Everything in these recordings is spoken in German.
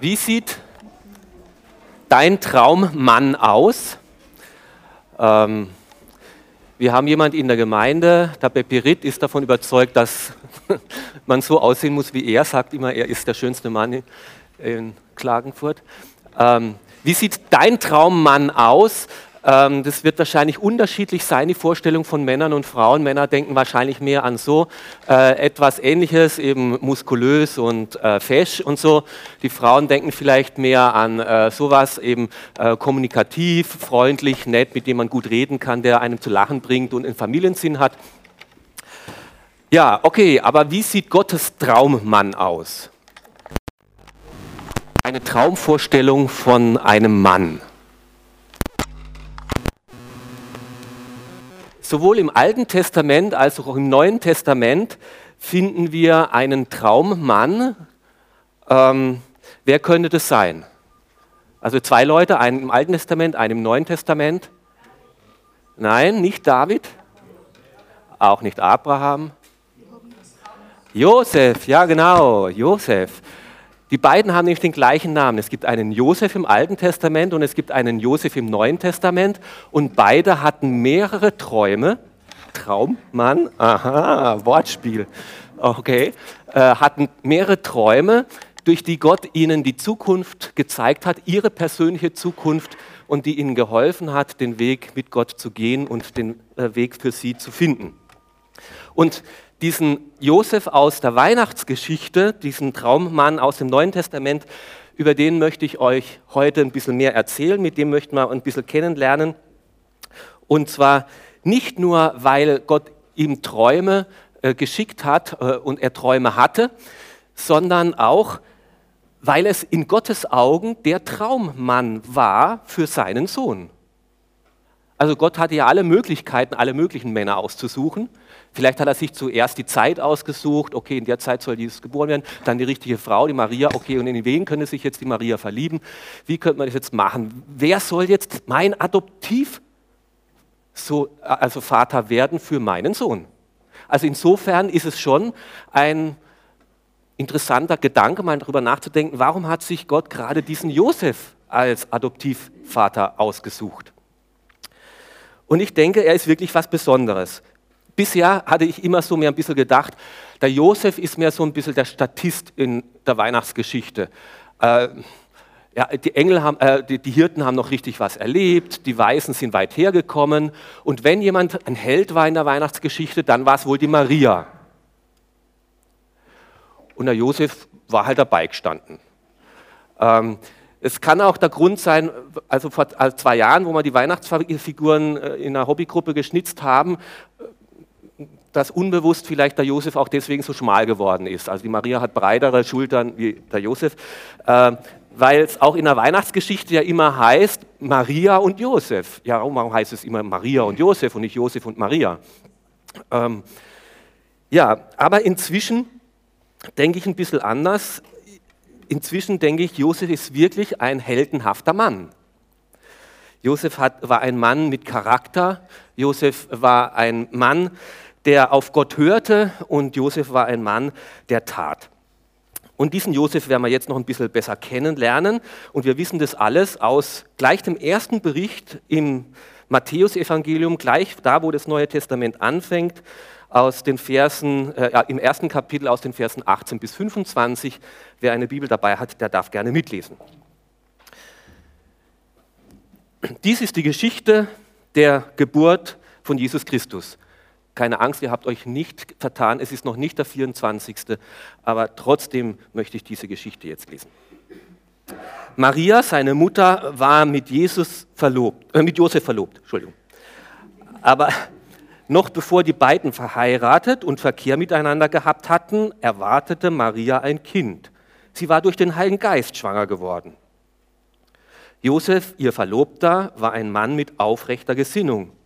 Wie sieht dein Traummann aus? Ähm, wir haben jemand in der Gemeinde, der Bepirit ist davon überzeugt, dass man so aussehen muss wie er, sagt immer, er ist der schönste Mann in Klagenfurt. Ähm, wie sieht dein Traummann aus? Ähm, das wird wahrscheinlich unterschiedlich sein, die Vorstellung von Männern und Frauen. Männer denken wahrscheinlich mehr an so äh, etwas Ähnliches, eben muskulös und äh, fesch und so. Die Frauen denken vielleicht mehr an äh, sowas, eben äh, kommunikativ, freundlich, nett, mit dem man gut reden kann, der einem zu lachen bringt und einen Familiensinn hat. Ja, okay, aber wie sieht Gottes Traummann aus? Eine Traumvorstellung von einem Mann. Sowohl im Alten Testament als auch im Neuen Testament finden wir einen Traummann. Ähm, wer könnte das sein? Also zwei Leute, einen im Alten Testament, einen im Neuen Testament. Nein, nicht David, auch nicht Abraham. Josef, ja genau, Josef. Die beiden haben nämlich den gleichen Namen. Es gibt einen Josef im Alten Testament und es gibt einen Josef im Neuen Testament und beide hatten mehrere Träume. Traummann, aha, Wortspiel, okay, äh, hatten mehrere Träume, durch die Gott ihnen die Zukunft gezeigt hat, ihre persönliche Zukunft und die ihnen geholfen hat, den Weg mit Gott zu gehen und den äh, Weg für sie zu finden. Und diesen Josef aus der Weihnachtsgeschichte, diesen Traummann aus dem Neuen Testament, über den möchte ich euch heute ein bisschen mehr erzählen, mit dem möchten wir ein bisschen kennenlernen. Und zwar nicht nur, weil Gott ihm Träume äh, geschickt hat äh, und er Träume hatte, sondern auch, weil es in Gottes Augen der Traummann war für seinen Sohn. Also Gott hatte ja alle Möglichkeiten, alle möglichen Männer auszusuchen. Vielleicht hat er sich zuerst die Zeit ausgesucht, okay, in der Zeit soll Jesus geboren werden, dann die richtige Frau, die Maria, okay, und in wen könnte sich jetzt die Maria verlieben? Wie könnte man das jetzt machen? Wer soll jetzt mein Adoptiv so, also Vater werden für meinen Sohn? Also insofern ist es schon ein interessanter Gedanke, mal darüber nachzudenken, warum hat sich Gott gerade diesen Josef als Adoptivvater ausgesucht? Und ich denke, er ist wirklich was Besonderes. Bisher hatte ich immer so mir ein bisschen gedacht, der Josef ist mehr so ein bisschen der Statist in der Weihnachtsgeschichte. Äh, ja, die, Engel haben, äh, die, die, Hirten haben noch richtig was erlebt, die Weisen sind weit hergekommen. Und wenn jemand ein Held war in der Weihnachtsgeschichte, dann war es wohl die Maria. Und der Josef war halt dabei gestanden. Ähm, es kann auch der Grund sein, also vor zwei Jahren, wo wir die Weihnachtsfiguren äh, in einer Hobbygruppe geschnitzt haben, dass unbewusst vielleicht der Josef auch deswegen so schmal geworden ist. Also die Maria hat breitere Schultern wie der Josef, äh, weil es auch in der Weihnachtsgeschichte ja immer heißt Maria und Josef. Ja, warum heißt es immer Maria und Josef und nicht Josef und Maria? Ähm, ja, aber inzwischen denke ich ein bisschen anders inzwischen denke ich, Josef ist wirklich ein heldenhafter Mann. Josef hat, war ein Mann mit Charakter. Josef war ein Mann, der auf Gott hörte und Josef war ein Mann, der tat. Und diesen Josef werden wir jetzt noch ein bisschen besser kennenlernen. Und wir wissen das alles aus gleich dem ersten Bericht im Matthäusevangelium, gleich da, wo das Neue Testament anfängt aus den Versen, äh, im ersten Kapitel aus den Versen 18 bis 25. Wer eine Bibel dabei hat, der darf gerne mitlesen. Dies ist die Geschichte der Geburt von Jesus Christus. Keine Angst, ihr habt euch nicht vertan, es ist noch nicht der 24. Aber trotzdem möchte ich diese Geschichte jetzt lesen. Maria, seine Mutter, war mit Jesus verlobt, äh, mit Josef verlobt, Entschuldigung. Aber noch bevor die beiden verheiratet und Verkehr miteinander gehabt hatten, erwartete Maria ein Kind. Sie war durch den Heiligen Geist schwanger geworden. Josef, ihr Verlobter, war ein Mann mit aufrechter Gesinnung.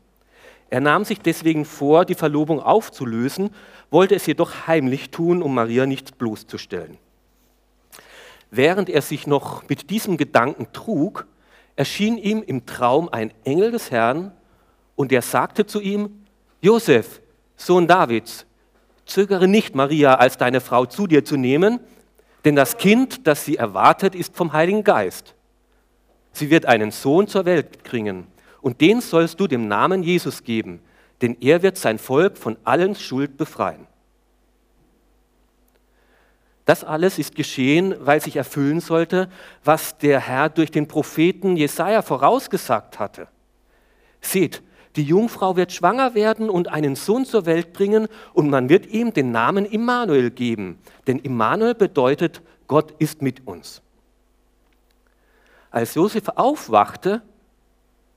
Er nahm sich deswegen vor, die Verlobung aufzulösen, wollte es jedoch heimlich tun, um Maria nicht bloßzustellen. Während er sich noch mit diesem Gedanken trug, erschien ihm im Traum ein Engel des Herrn und er sagte zu ihm, Josef, Sohn Davids, zögere nicht, Maria als deine Frau zu dir zu nehmen, Denn das Kind, das sie erwartet, ist vom Heiligen Geist. Sie wird einen Sohn zur Welt bringen und den sollst du dem Namen Jesus geben, denn er wird sein Volk von allen Schuld befreien. Das alles ist geschehen, weil sich erfüllen sollte, was der Herr durch den Propheten Jesaja vorausgesagt hatte. Seht, die Jungfrau wird schwanger werden und einen Sohn zur Welt bringen und man wird ihm den Namen Immanuel geben. Denn Immanuel bedeutet, Gott ist mit uns. Als Josef aufwachte,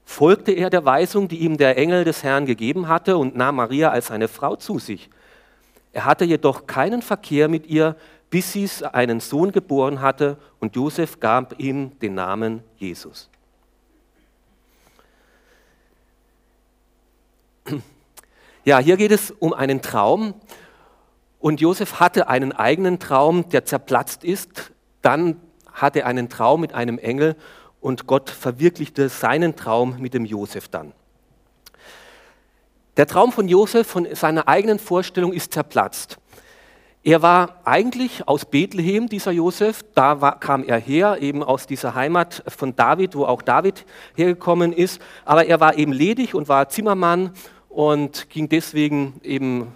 folgte er der Weisung, die ihm der Engel des Herrn gegeben hatte und nahm Maria als seine Frau zu sich. Er hatte jedoch keinen Verkehr mit ihr, bis sie einen Sohn geboren hatte und Josef gab ihm den Namen Jesus. Ja, hier geht es um einen Traum und Josef hatte einen eigenen Traum, der zerplatzt ist. Dann hatte er einen Traum mit einem Engel und Gott verwirklichte seinen Traum mit dem Josef dann. Der Traum von Josef, von seiner eigenen Vorstellung, ist zerplatzt. Er war eigentlich aus Bethlehem, dieser Josef, da war, kam er her, eben aus dieser Heimat von David, wo auch David hergekommen ist, aber er war eben ledig und war Zimmermann und ging deswegen eben,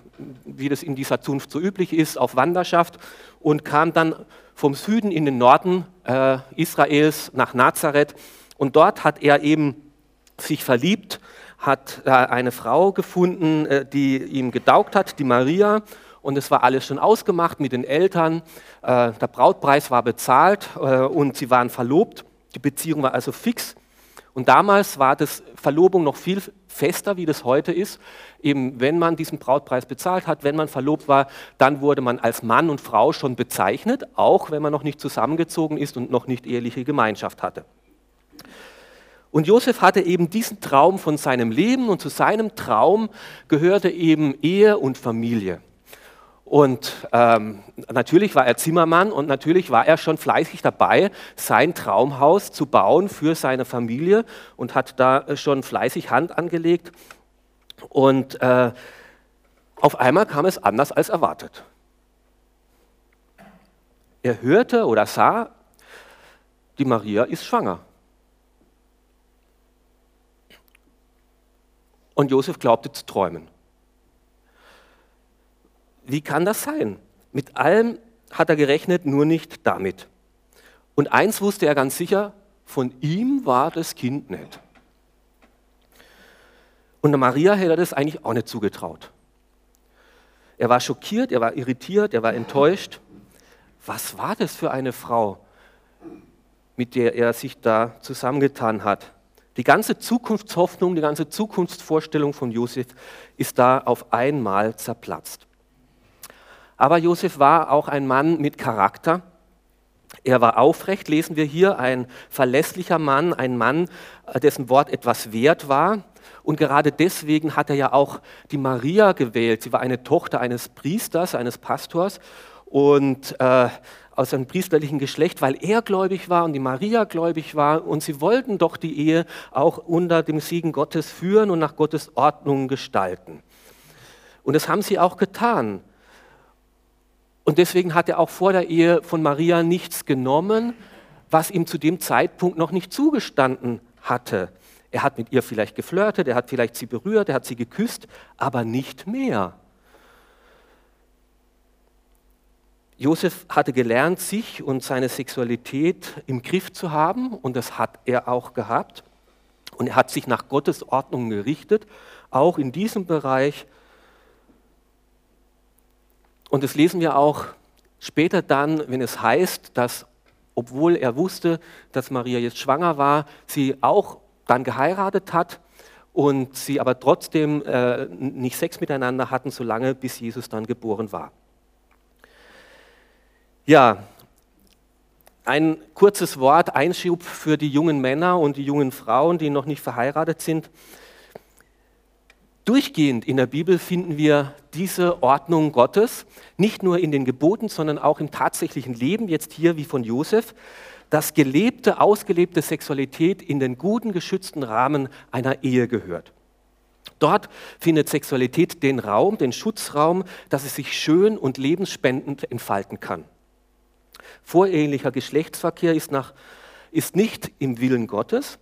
wie das in dieser Zunft so üblich ist, auf Wanderschaft und kam dann vom Süden in den Norden äh, Israels nach Nazareth. Und dort hat er eben sich verliebt, hat äh, eine Frau gefunden, äh, die ihm gedaugt hat, die Maria. Und es war alles schon ausgemacht mit den Eltern. Äh, der Brautpreis war bezahlt äh, und sie waren verlobt. Die Beziehung war also fix. Und damals war das Verlobung noch viel fester, wie das heute ist. Eben, wenn man diesen Brautpreis bezahlt hat, wenn man verlobt war, dann wurde man als Mann und Frau schon bezeichnet, auch wenn man noch nicht zusammengezogen ist und noch nicht eheliche Gemeinschaft hatte. Und Josef hatte eben diesen Traum von seinem Leben und zu seinem Traum gehörte eben Ehe und Familie. Und ähm, natürlich war er Zimmermann und natürlich war er schon fleißig dabei, sein Traumhaus zu bauen für seine Familie und hat da schon fleißig Hand angelegt. Und äh, auf einmal kam es anders als erwartet. Er hörte oder sah, die Maria ist schwanger. Und Josef glaubte zu träumen. Wie kann das sein? Mit allem hat er gerechnet, nur nicht damit. Und eins wusste er ganz sicher, von ihm war das Kind nicht. Und Maria hätte er das eigentlich auch nicht zugetraut. Er war schockiert, er war irritiert, er war enttäuscht. Was war das für eine Frau, mit der er sich da zusammengetan hat? Die ganze Zukunftshoffnung, die ganze Zukunftsvorstellung von Josef ist da auf einmal zerplatzt. Aber Josef war auch ein Mann mit Charakter. Er war aufrecht, lesen wir hier, ein verlässlicher Mann, ein Mann, äh, dessen Wort etwas wert war. Und gerade deswegen hat er ja auch die Maria gewählt. Sie war eine Tochter eines Priesters, eines Pastors und äh, aus einem priesterlichen Geschlecht, weil er gläubig war und die Maria gläubig war. Und sie wollten doch die Ehe auch unter dem Segen Gottes führen und nach Gottes Ordnung gestalten. Und das haben sie auch getan. Und deswegen hat er auch vor der Ehe von Maria nichts genommen, was ihm zu dem Zeitpunkt noch nicht zugestanden hatte. Er hat mit ihr vielleicht geflirtet, er hat vielleicht sie berührt, er hat sie geküsst, aber nicht mehr. Josef hatte gelernt, sich und seine Sexualität im Griff zu haben und das hat er auch gehabt. Und er hat sich nach Gottes Ordnung gerichtet, auch in diesem Bereich und das lesen wir auch später dann, wenn es heißt, dass obwohl er wusste, dass Maria jetzt schwanger war, sie auch dann geheiratet hat und sie aber trotzdem äh, nicht Sex miteinander hatten, solange bis Jesus dann geboren war. Ja, ein kurzes Wort, Einschub für die jungen Männer und die jungen Frauen, die noch nicht verheiratet sind. Durchgehend in der Bibel finden wir diese Ordnung Gottes, nicht nur in den Geboten, sondern auch im tatsächlichen Leben, jetzt hier wie von Josef, dass gelebte, ausgelebte Sexualität in den guten, geschützten Rahmen einer Ehe gehört. Dort findet Sexualität den Raum, den Schutzraum, dass es sich schön und lebensspendend entfalten kann. Vorehelicher Geschlechtsverkehr ist, nach, ist nicht im Willen Gottes.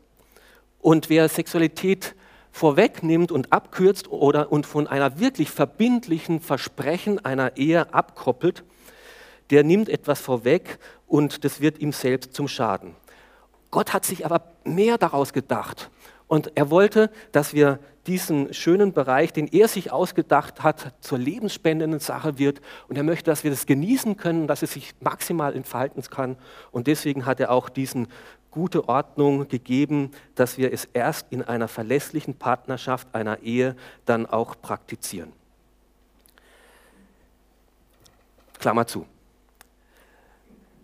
Und wer Sexualität vorwegnimmt und abkürzt oder und von einer wirklich verbindlichen Versprechen einer Ehe abkoppelt, der nimmt etwas vorweg und das wird ihm selbst zum Schaden. Gott hat sich aber mehr daraus gedacht. Und er wollte, dass wir diesen schönen Bereich, den er sich ausgedacht hat, zur lebensspendenden Sache wird. Und er möchte, dass wir das genießen können, dass es sich maximal entfalten kann. Und deswegen hat er auch diesen gute Ordnung gegeben, dass wir es erst in einer verlässlichen Partnerschaft, einer Ehe, dann auch praktizieren. Klammer zu.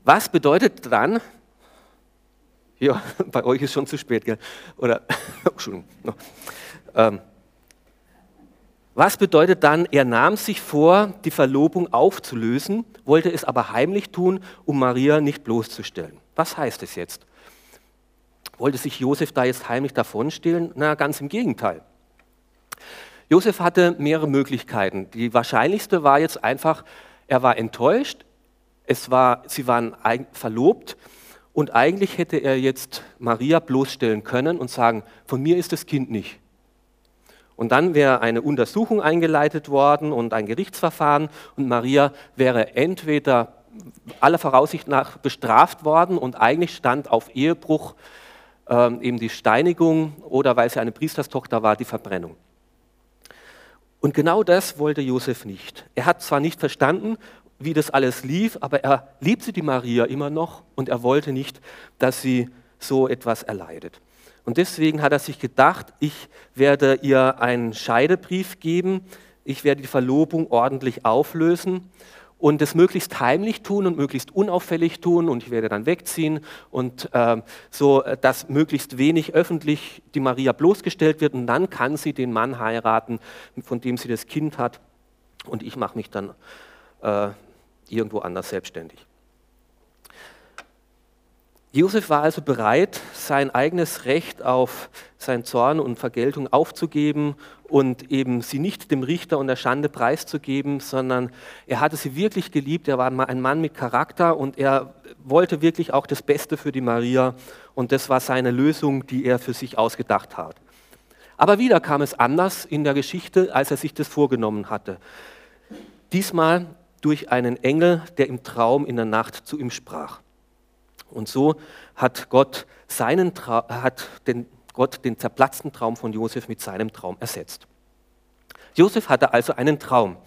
Was bedeutet dann, ja, bei euch ist schon zu spät, gell? Oder, Entschuldigung. Ähm, was bedeutet dann, er nahm sich vor, die Verlobung aufzulösen, wollte es aber heimlich tun, um Maria nicht bloßzustellen. Was heißt es jetzt? Wollte sich Josef da jetzt heimlich davonstehlen? Na, ganz im Gegenteil. Josef hatte mehrere Möglichkeiten. Die wahrscheinlichste war jetzt einfach, er war enttäuscht, es war, sie waren verlobt und eigentlich hätte er jetzt Maria bloßstellen können und sagen, von mir ist das Kind nicht. Und dann wäre eine Untersuchung eingeleitet worden und ein Gerichtsverfahren und Maria wäre entweder aller Voraussicht nach bestraft worden und eigentlich stand auf Ehebruch ähm, eben die Steinigung oder weil sie eine Priesterstochter war, die Verbrennung. Und genau das wollte Josef nicht. Er hat zwar nicht verstanden, wie das alles lief, aber er liebte die Maria immer noch und er wollte nicht, dass sie so etwas erleidet. Und deswegen hat er sich gedacht, ich werde ihr einen Scheidebrief geben, ich werde die Verlobung ordentlich auflösen und es möglichst heimlich tun und möglichst unauffällig tun und ich werde dann wegziehen und äh, so, dass möglichst wenig öffentlich die Maria bloßgestellt wird und dann kann sie den Mann heiraten, von dem sie das Kind hat und ich mache mich dann äh, irgendwo anders selbstständig. Josef war also bereit, sein eigenes Recht auf sein Zorn und Vergeltung aufzugeben und eben sie nicht dem Richter und der Schande preiszugeben, sondern er hatte sie wirklich geliebt. Er war ein Mann mit Charakter und er wollte wirklich auch das Beste für die Maria und das war seine Lösung, die er für sich ausgedacht hat. Aber wieder kam es anders in der Geschichte, als er sich das vorgenommen hatte. Diesmal durch einen Engel, der im Traum in der Nacht zu ihm sprach. Und so hat Gott, seinen Tra hat den, Gott den zerplatzten Traum von Josef mit seinem Traum ersetzt. Josef hatte also einen Traum.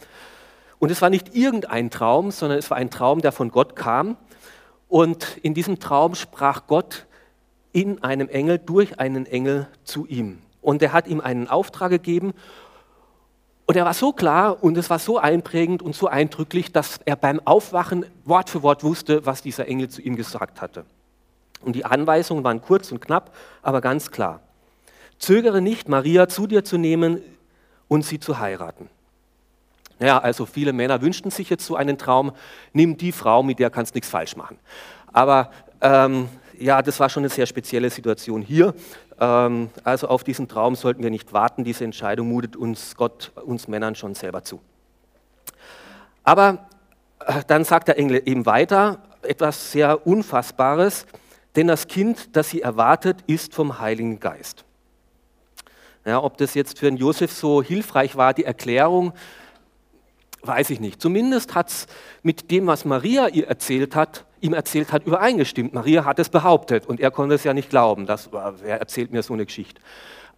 Und es war nicht irgendein Traum, sondern es war ein Traum, der von Gott kam. Und in diesem Traum sprach Gott in einem Engel, durch einen Engel zu ihm. Und er hat ihm einen Auftrag gegeben und er war so klar und es war so einprägend und so eindrücklich, dass er beim Aufwachen Wort für Wort wusste, was dieser Engel zu ihm gesagt hatte. Und die Anweisungen waren kurz und knapp, aber ganz klar. Zögere nicht, Maria zu dir zu nehmen und sie zu heiraten. Ja, also viele Männer wünschten sich jetzt so einen Traum, nimm die Frau, mit der kannst nichts falsch machen. Aber ähm, ja, das war schon eine sehr spezielle Situation hier. Ähm, also auf diesen Traum sollten wir nicht warten. Diese Entscheidung mutet uns Gott, uns Männern schon selber zu. Aber äh, dann sagt der Engel eben weiter etwas sehr Unfassbares, denn das Kind, das sie erwartet, ist vom Heiligen Geist. Ja, ob das jetzt für den Josef so hilfreich war, die Erklärung, weiß ich nicht. Zumindest hat es mit dem, was Maria ihr erzählt hat, ihm erzählt hat, übereingestimmt. Maria hat es behauptet und er konnte es ja nicht glauben. Das, wer erzählt mir so eine Geschichte?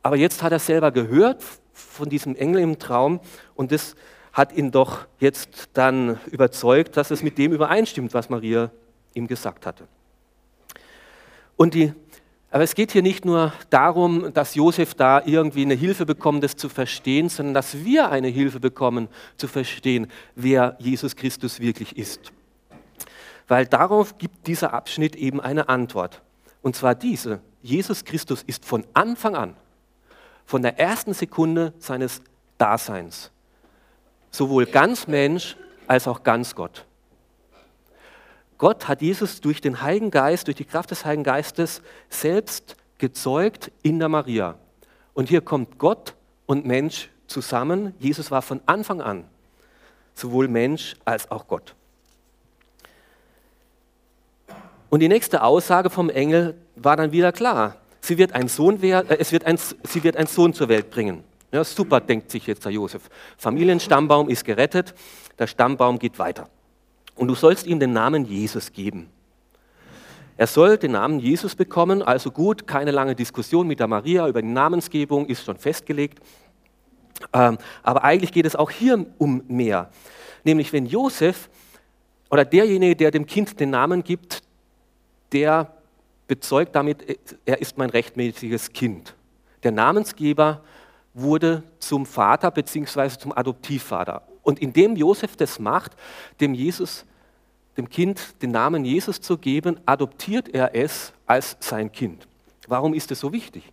Aber jetzt hat er selber gehört von diesem Engel im Traum und das hat ihn doch jetzt dann überzeugt, dass es mit dem übereinstimmt, was Maria ihm gesagt hatte. Und die, aber es geht hier nicht nur darum, dass Josef da irgendwie eine Hilfe bekommt, das zu verstehen, sondern dass wir eine Hilfe bekommen, zu verstehen, wer Jesus Christus wirklich ist weil darauf gibt dieser Abschnitt eben eine Antwort. Und zwar diese, Jesus Christus ist von Anfang an, von der ersten Sekunde seines Daseins, sowohl ganz Mensch als auch ganz Gott. Gott hat Jesus durch den Heiligen Geist, durch die Kraft des Heiligen Geistes selbst gezeugt in der Maria. Und hier kommt Gott und Mensch zusammen. Jesus war von Anfang an sowohl Mensch als auch Gott. Und die nächste Aussage vom Engel war dann wieder klar. Sie wird ein Sohn, äh, es wird ein, sie wird einen Sohn zur Welt bringen. Ja, super, denkt sich jetzt der Josef. Familienstammbaum ist gerettet, der Stammbaum geht weiter. Und du sollst ihm den Namen Jesus geben. Er soll den Namen Jesus bekommen, also gut, keine lange Diskussion mit der Maria über die Namensgebung, ist schon festgelegt. Ähm, aber eigentlich geht es auch hier um mehr. Nämlich wenn Josef oder derjenige, der dem Kind den Namen gibt, der bezeugt damit, er ist mein rechtmäßiges Kind. Der Namensgeber wurde zum Vater bzw. zum Adoptivvater. Und indem Josef das macht, dem Jesus, dem Kind den Namen Jesus zu geben, adoptiert er es als sein Kind. Warum ist es so wichtig?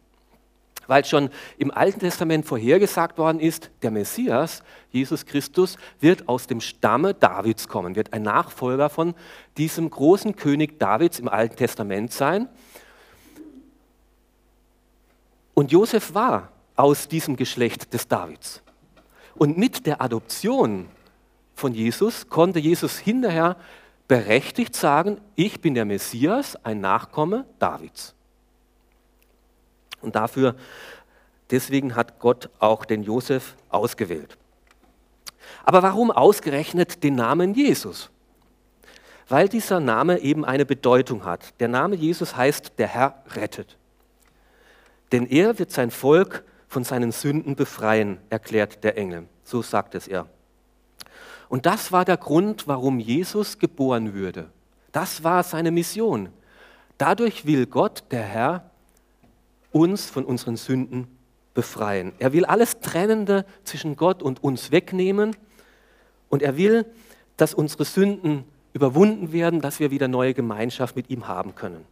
weil schon im Alten Testament vorhergesagt worden ist, der Messias, Jesus Christus, wird aus dem Stamme Davids kommen, wird ein Nachfolger von diesem großen König Davids im Alten Testament sein. Und Josef war aus diesem Geschlecht des Davids. Und mit der Adoption von Jesus konnte Jesus hinterher berechtigt sagen, ich bin der Messias, ein Nachkomme Davids. Und dafür, deswegen hat Gott auch den Josef ausgewählt. Aber warum ausgerechnet den Namen Jesus? Weil dieser Name eben eine Bedeutung hat. Der Name Jesus heißt, der Herr rettet. Denn er wird sein Volk von seinen Sünden befreien, erklärt der Engel. So sagt es er. Und das war der Grund, warum Jesus geboren würde. Das war seine Mission. Dadurch will Gott, der Herr, uns von unseren Sünden befreien. Er will alles Trennende zwischen Gott und uns wegnehmen und er will, dass unsere Sünden überwunden werden, dass wir wieder neue Gemeinschaft mit ihm haben können.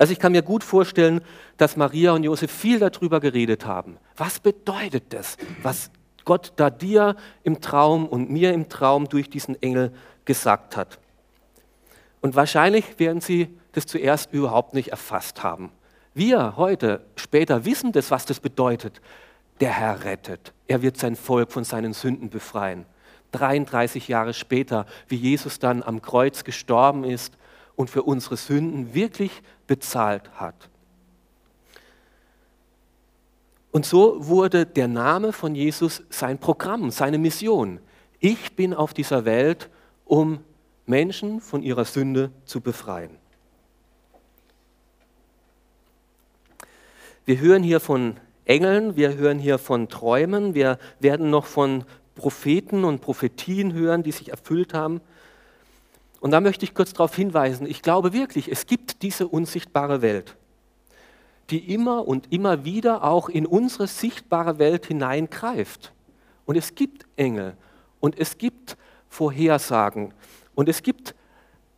Also ich kann mir gut vorstellen, dass Maria und Josef viel darüber geredet haben. Was bedeutet das, was Gott da dir im Traum und mir im Traum durch diesen Engel gesagt hat? Und wahrscheinlich werden sie das zuerst überhaupt nicht erfasst haben. Wir heute, später wissen das, was das bedeutet. Der Herr rettet. Er wird sein Volk von seinen Sünden befreien. 33 Jahre später, wie Jesus dann am Kreuz gestorben ist und für unsere Sünden wirklich bezahlt hat. Und so wurde der Name von Jesus sein Programm, seine Mission. Ich bin auf dieser Welt, um Menschen von ihrer Sünde zu befreien. Wir hören hier von Engeln, wir hören hier von Träumen, wir werden noch von Propheten und Prophetien hören, die sich erfüllt haben. Und da möchte ich kurz darauf hinweisen, ich glaube wirklich, es gibt diese unsichtbare Welt, die immer und immer wieder auch in unsere sichtbare Welt hineingreift. Und es gibt Engel und es gibt Vorhersagen und es gibt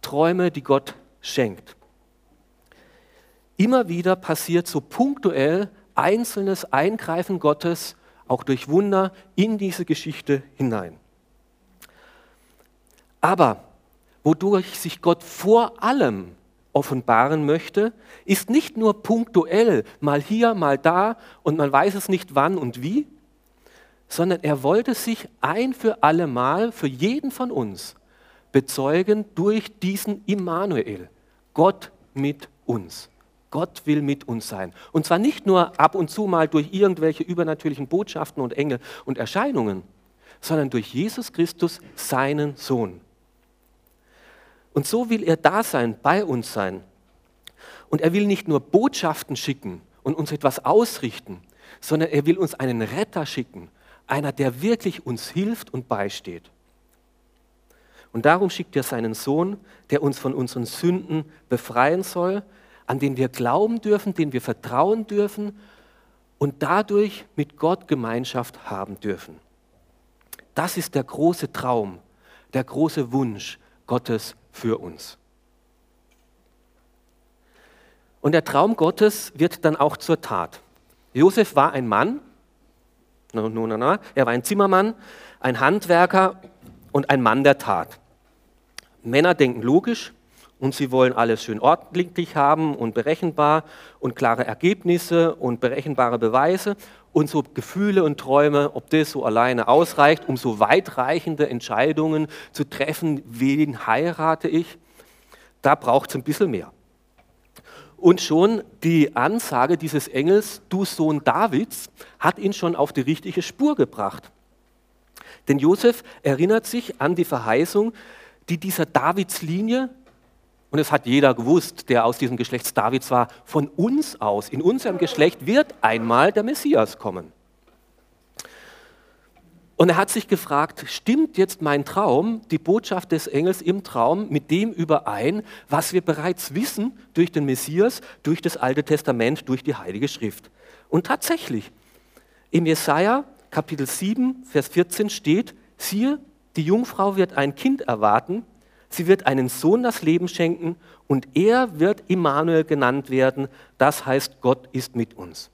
Träume, die Gott schenkt immer wieder passiert so punktuell einzelnes Eingreifen Gottes, auch durch Wunder, in diese Geschichte hinein. Aber wodurch sich Gott vor allem offenbaren möchte, ist nicht nur punktuell, mal hier, mal da und man weiß es nicht wann und wie, sondern er wollte sich ein für alle Mal für jeden von uns bezeugen durch diesen Immanuel, Gott mit uns. Gott will mit uns sein. Und zwar nicht nur ab und zu mal durch irgendwelche übernatürlichen Botschaften und Engel und Erscheinungen, sondern durch Jesus Christus, seinen Sohn. Und so will er da sein, bei uns sein. Und er will nicht nur Botschaften schicken und uns etwas ausrichten, sondern er will uns einen Retter schicken, einer, der wirklich uns hilft und beisteht. Und darum schickt er seinen Sohn, der uns von unseren Sünden befreien soll, an den wir glauben dürfen, den wir vertrauen dürfen und dadurch mit Gott Gemeinschaft haben dürfen. Das ist der große Traum, der große Wunsch Gottes für uns. Und der Traum Gottes wird dann auch zur Tat. Josef war ein Mann, no, no, no, er war ein Zimmermann, ein Handwerker und ein Mann der Tat. Männer denken logisch, und sie wollen alles schön ordentlich haben und berechenbar und klare Ergebnisse und berechenbare Beweise und so Gefühle und Träume, ob das so alleine ausreicht, um so weitreichende Entscheidungen zu treffen, wen heirate ich. Da braucht es ein bisschen mehr. Und schon die Ansage dieses Engels, du Sohn Davids, hat ihn schon auf die richtige Spur gebracht. Denn Josef erinnert sich an die Verheißung, die dieser Davidslinie, und es hat jeder gewusst, der aus diesem Geschlecht Davids war, von uns aus, in unserem Geschlecht wird einmal der Messias kommen. Und er hat sich gefragt, stimmt jetzt mein Traum, die Botschaft des Engels im Traum, mit dem überein, was wir bereits wissen durch den Messias, durch das Alte Testament, durch die Heilige Schrift? Und tatsächlich, im Jesaja Kapitel 7, Vers 14 steht, siehe, die Jungfrau wird ein Kind erwarten, sie wird einen Sohn das Leben schenken und er wird Immanuel genannt werden, das heißt, Gott ist mit uns.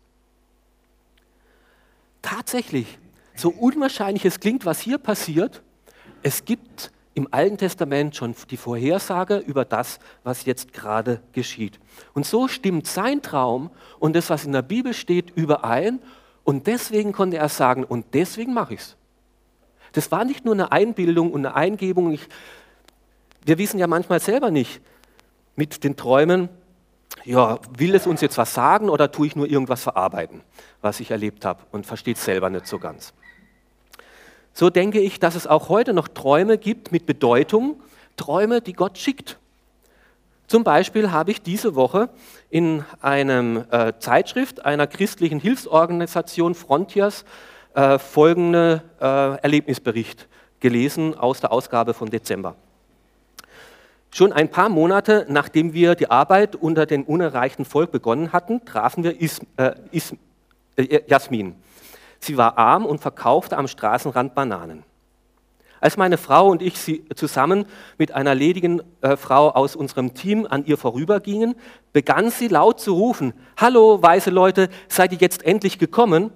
Tatsächlich, so unwahrscheinlich es klingt, was hier passiert, es gibt im Alten Testament schon die Vorhersage über das, was jetzt gerade geschieht. Und so stimmt sein Traum und das, was in der Bibel steht, überein. Und deswegen konnte er sagen, und deswegen mache ich es. Das war nicht nur eine Einbildung und eine Eingebung. Ich, wir wissen ja manchmal selber nicht mit den Träumen, ja, will es uns jetzt was sagen oder tue ich nur irgendwas verarbeiten, was ich erlebt habe und verstehe es selber nicht so ganz. So denke ich, dass es auch heute noch Träume gibt mit Bedeutung, Träume, die Gott schickt. Zum Beispiel habe ich diese Woche in einer äh, Zeitschrift einer christlichen Hilfsorganisation Frontiers äh, folgende äh, Erlebnisbericht gelesen aus der Ausgabe von Dezember. Schon ein paar Monate nachdem wir die Arbeit unter dem unerreichten Volk begonnen hatten, trafen wir Is, äh, Is, äh, Jasmin. Sie war arm und verkaufte am Straßenrand Bananen. Als meine Frau und ich sie zusammen mit einer ledigen äh, Frau aus unserem Team an ihr vorübergingen, begann sie laut zu rufen, Hallo, weise Leute, seid ihr jetzt endlich gekommen?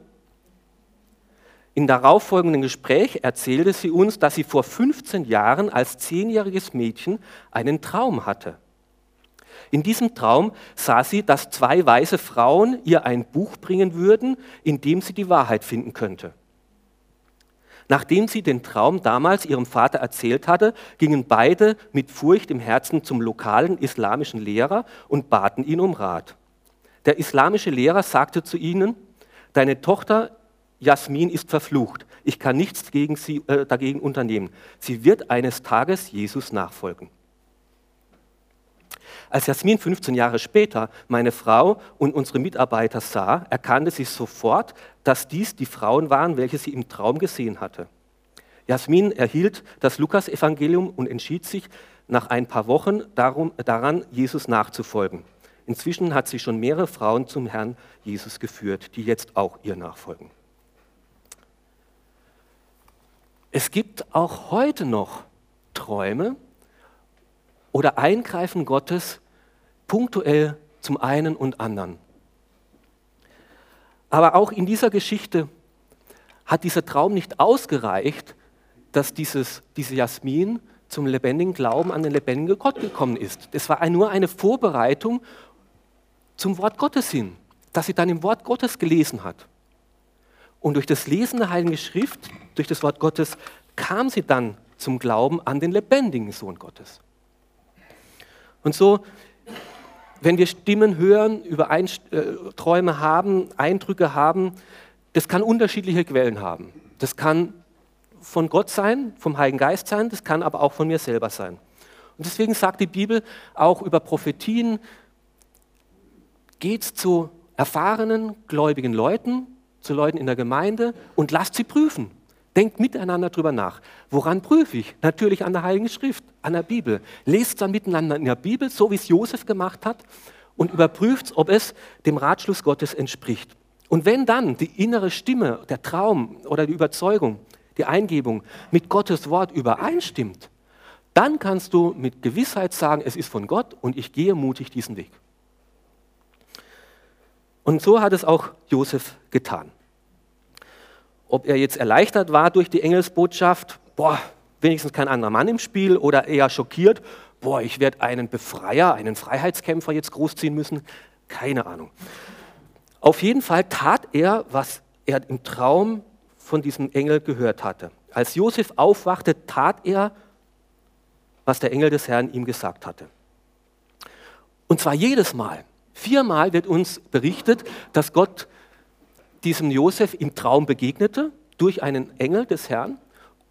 Im darauffolgenden Gespräch erzählte sie uns, dass sie vor 15 Jahren als zehnjähriges Mädchen einen Traum hatte. In diesem Traum sah sie, dass zwei weise Frauen ihr ein Buch bringen würden, in dem sie die Wahrheit finden könnte. Nachdem sie den Traum damals ihrem Vater erzählt hatte, gingen beide mit Furcht im Herzen zum lokalen islamischen Lehrer und baten ihn um Rat. Der islamische Lehrer sagte zu ihnen, deine Tochter Jasmin ist verflucht. Ich kann nichts gegen sie, äh, dagegen unternehmen. Sie wird eines Tages Jesus nachfolgen. Als Jasmin 15 Jahre später meine Frau und unsere Mitarbeiter sah, erkannte sie sofort, dass dies die Frauen waren, welche sie im Traum gesehen hatte. Jasmin erhielt das Lukasevangelium und entschied sich nach ein paar Wochen darum, daran, Jesus nachzufolgen. Inzwischen hat sie schon mehrere Frauen zum Herrn Jesus geführt, die jetzt auch ihr nachfolgen. Es gibt auch heute noch Träume oder Eingreifen Gottes, punktuell zum einen und anderen. Aber auch in dieser Geschichte hat dieser Traum nicht ausgereicht, dass dieses, diese Jasmin zum lebendigen Glauben an den lebendigen Gott gekommen ist. Das war nur eine Vorbereitung zum Wort Gottes hin, dass sie dann im Wort Gottes gelesen hat. Und durch das Lesen der Heiligen Schrift, durch das Wort Gottes, kam sie dann zum Glauben an den lebendigen Sohn Gottes. Und so wenn wir Stimmen hören, über Ein äh, Träume haben, Eindrücke haben, das kann unterschiedliche Quellen haben. Das kann von Gott sein, vom Heiligen Geist sein, das kann aber auch von mir selber sein. Und deswegen sagt die Bibel auch über Prophetien, geht zu erfahrenen, gläubigen Leuten, zu Leuten in der Gemeinde und lasst sie prüfen. Denkt miteinander drüber nach. Woran prüfe ich? Natürlich an der Heiligen Schrift, an der Bibel. Lest dann miteinander in der Bibel, so wie es Josef gemacht hat, und überprüft, ob es dem Ratschluss Gottes entspricht. Und wenn dann die innere Stimme, der Traum oder die Überzeugung, die Eingebung mit Gottes Wort übereinstimmt, dann kannst du mit Gewissheit sagen, es ist von Gott und ich gehe mutig diesen Weg. Und so hat es auch Josef getan. Ob er jetzt erleichtert war durch die Engelsbotschaft, boah, wenigstens kein anderer Mann im Spiel, oder eher schockiert, boah, ich werde einen Befreier, einen Freiheitskämpfer jetzt großziehen müssen, keine Ahnung. Auf jeden Fall tat er, was er im Traum von diesem Engel gehört hatte. Als Josef aufwachte, tat er, was der Engel des Herrn ihm gesagt hatte. Und zwar jedes Mal. Viermal wird uns berichtet, dass Gott diesem Josef im Traum begegnete durch einen Engel des Herrn.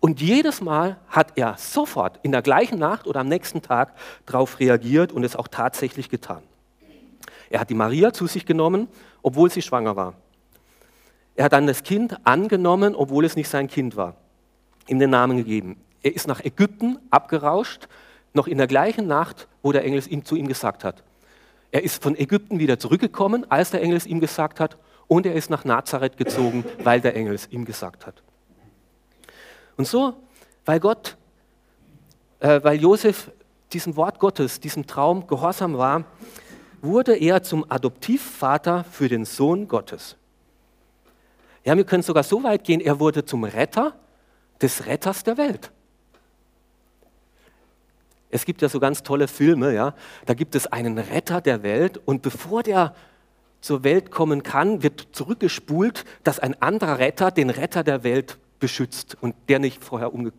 Und jedes Mal hat er sofort in der gleichen Nacht oder am nächsten Tag darauf reagiert und es auch tatsächlich getan. Er hat die Maria zu sich genommen, obwohl sie schwanger war. Er hat dann das Kind angenommen, obwohl es nicht sein Kind war. Ihm den Namen gegeben. Er ist nach Ägypten abgerauscht, noch in der gleichen Nacht, wo der Engel es zu ihm gesagt hat. Er ist von Ägypten wieder zurückgekommen, als der Engel es ihm gesagt hat, und er ist nach Nazareth gezogen, weil der Engel es ihm gesagt hat. Und so, weil Gott, äh, weil Josef diesem Wort Gottes, diesem Traum gehorsam war, wurde er zum Adoptivvater für den Sohn Gottes. Ja, wir können sogar so weit gehen, er wurde zum Retter des Retters der Welt. Es gibt ja so ganz tolle Filme, ja. Da gibt es einen Retter der Welt und bevor der zur Welt kommen kann, wird zurückgespult, dass ein anderer Retter den Retter der Welt beschützt und der nicht vorher umge...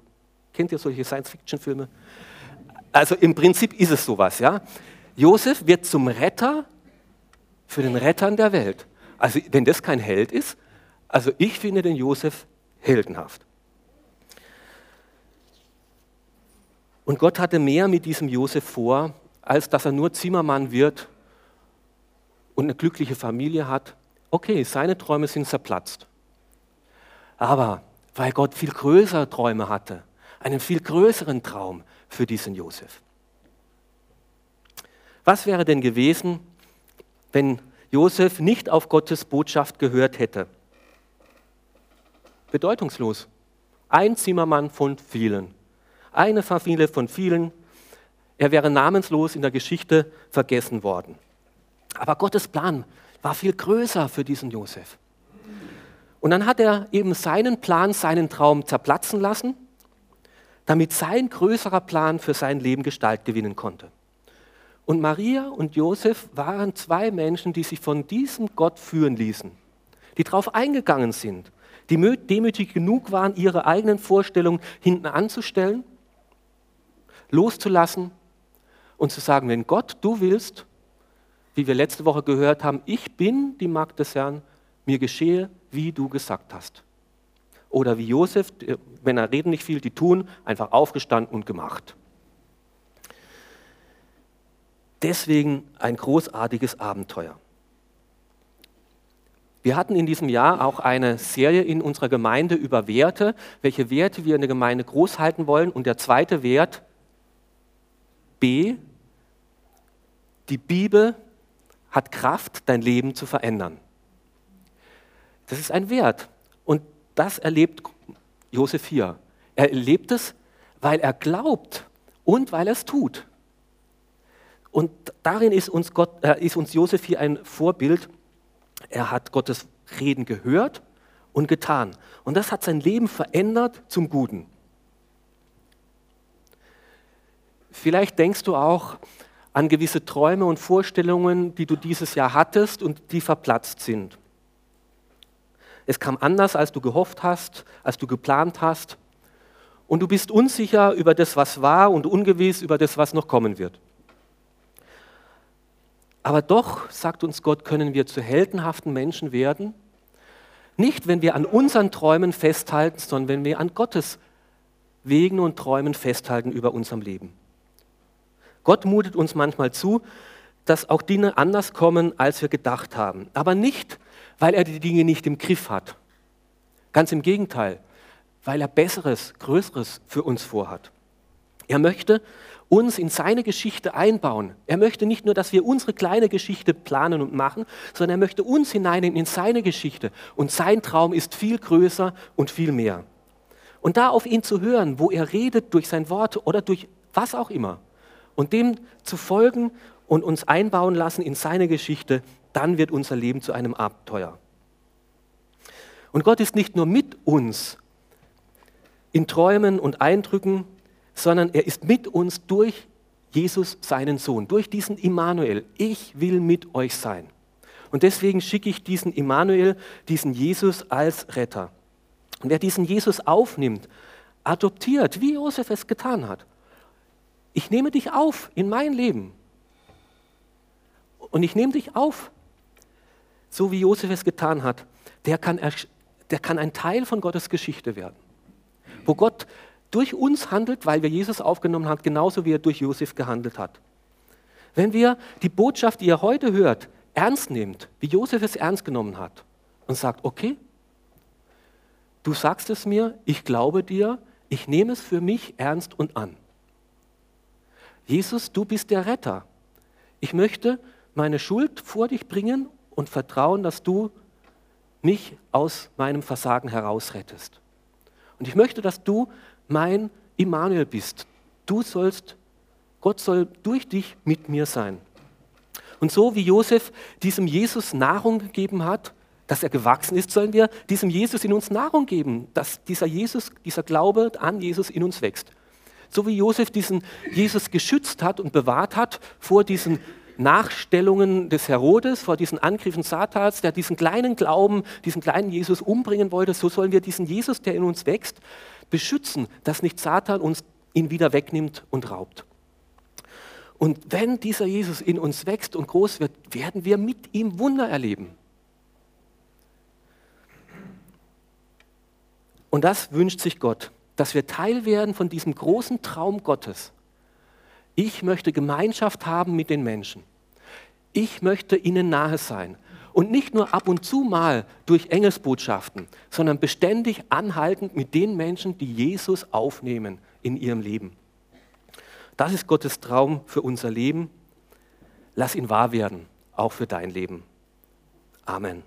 Kennt ihr solche Science-Fiction-Filme? Also im Prinzip ist es sowas, ja. Josef wird zum Retter für den Rettern der Welt. Also wenn das kein Held ist, also ich finde den Josef heldenhaft. Und Gott hatte mehr mit diesem Josef vor, als dass er nur Zimmermann wird und eine glückliche Familie hat. Okay, seine Träume sind zerplatzt. Aber weil Gott viel größere Träume hatte, einen viel größeren Traum für diesen Josef. Was wäre denn gewesen, wenn Josef nicht auf Gottes Botschaft gehört hätte? Bedeutungslos. Ein Zimmermann von vielen. Eine Familie von vielen. Er wäre namenslos in der Geschichte vergessen worden. Aber Gottes Plan war viel größer für diesen Josef. Und dann hat er eben seinen Plan, seinen Traum zerplatzen lassen, damit sein größerer Plan für sein Leben Gestalt gewinnen konnte. Und Maria und Josef waren zwei Menschen, die sich von diesem Gott führen ließen, die darauf eingegangen sind, die demütig genug waren, ihre eigenen Vorstellungen hinten anzustellen, loszulassen und zu sagen, wenn Gott, du willst, wie wir letzte Woche gehört haben, ich bin die Magd des Herrn, mir geschehe, wie du gesagt hast. Oder wie Josef, wenn er reden nicht viel, die tun, einfach aufgestanden und gemacht. Deswegen ein großartiges Abenteuer. Wir hatten in diesem Jahr auch eine Serie in unserer Gemeinde über Werte, welche Werte wir in der Gemeinde groß halten wollen. Und der zweite Wert, B, die Bibel hat Kraft, dein Leben zu verändern. Das ist ein Wert. Und das erlebt Josef hier. Er erlebt es, weil er glaubt und weil er es tut. Und darin ist uns, Gott, äh, ist uns Josef hier ein Vorbild. Er hat Gottes Reden gehört und getan. Und das hat sein Leben verändert zum Guten. Vielleicht denkst du auch an gewisse Träume und Vorstellungen, die du dieses Jahr hattest und die verplatzt sind. Es kam anders, als du gehofft hast, als du geplant hast. Und du bist unsicher über das, was war und ungewiss über das, was noch kommen wird. Aber doch, sagt uns Gott, können wir zu heldenhaften Menschen werden. Nicht, wenn wir an unseren Träumen festhalten, sondern wenn wir an Gottes Wegen und Träumen festhalten über unserem Leben. Gott mutet uns manchmal zu, dass auch Dinge anders kommen, als wir gedacht haben. Aber nicht, weil er die Dinge nicht im Griff hat. Ganz im Gegenteil, weil er Besseres, Größeres für uns vorhat. Er möchte uns in seine Geschichte einbauen. Er möchte nicht nur, dass wir unsere kleine Geschichte planen und machen, sondern er möchte uns hinein in seine Geschichte. Und sein Traum ist viel größer und viel mehr. Und da auf ihn zu hören, wo er redet, durch sein Wort oder durch was auch immer, und dem zu folgen und uns einbauen lassen in seine Geschichte, dann wird unser Leben zu einem Abenteuer. Und Gott ist nicht nur mit uns in Träumen und Eindrücken, sondern er ist mit uns durch Jesus, seinen Sohn, durch diesen Immanuel. Ich will mit euch sein. Und deswegen schicke ich diesen Immanuel, diesen Jesus als Retter. Und wer diesen Jesus aufnimmt, adoptiert, wie Josef es getan hat. Ich nehme dich auf in mein Leben. und ich nehme dich auf, so wie Josef es getan hat, der kann, der kann ein Teil von Gottes Geschichte werden. Wo Gott durch uns handelt, weil wir Jesus aufgenommen haben, genauso wie er durch Josef gehandelt hat. Wenn wir die Botschaft, die ihr heute hört, ernst nehmt, wie Josef es ernst genommen hat und sagt, okay, du sagst es mir, ich glaube dir, ich nehme es für mich ernst und an. Jesus, du bist der Retter. Ich möchte meine Schuld vor dich bringen und vertrauen, dass du mich aus meinem Versagen herausrettest. Und ich möchte, dass du mein Immanuel bist. Du sollst, Gott soll durch dich mit mir sein. Und so wie Josef diesem Jesus Nahrung gegeben hat, dass er gewachsen ist, sollen wir diesem Jesus in uns Nahrung geben, dass dieser Jesus, dieser Glaube an Jesus in uns wächst. So wie Josef diesen Jesus geschützt hat und bewahrt hat vor diesen Nachstellungen des Herodes, vor diesen Angriffen Satans, der diesen kleinen Glauben, diesen kleinen Jesus umbringen wollte, so sollen wir diesen Jesus, der in uns wächst, beschützen, dass nicht Satan uns ihn wieder wegnimmt und raubt. Und wenn dieser Jesus in uns wächst und groß wird, werden wir mit ihm Wunder erleben. Und das wünscht sich Gott, dass wir Teil werden von diesem großen Traum Gottes. Ich möchte Gemeinschaft haben mit den Menschen. Ich möchte ihnen nahe sein. Und nicht nur ab und zu mal durch Engelsbotschaften, sondern beständig anhaltend mit den Menschen, die Jesus aufnehmen in ihrem Leben. Das ist Gottes Traum für unser Leben. Lass ihn wahr werden, auch für dein Leben. Amen.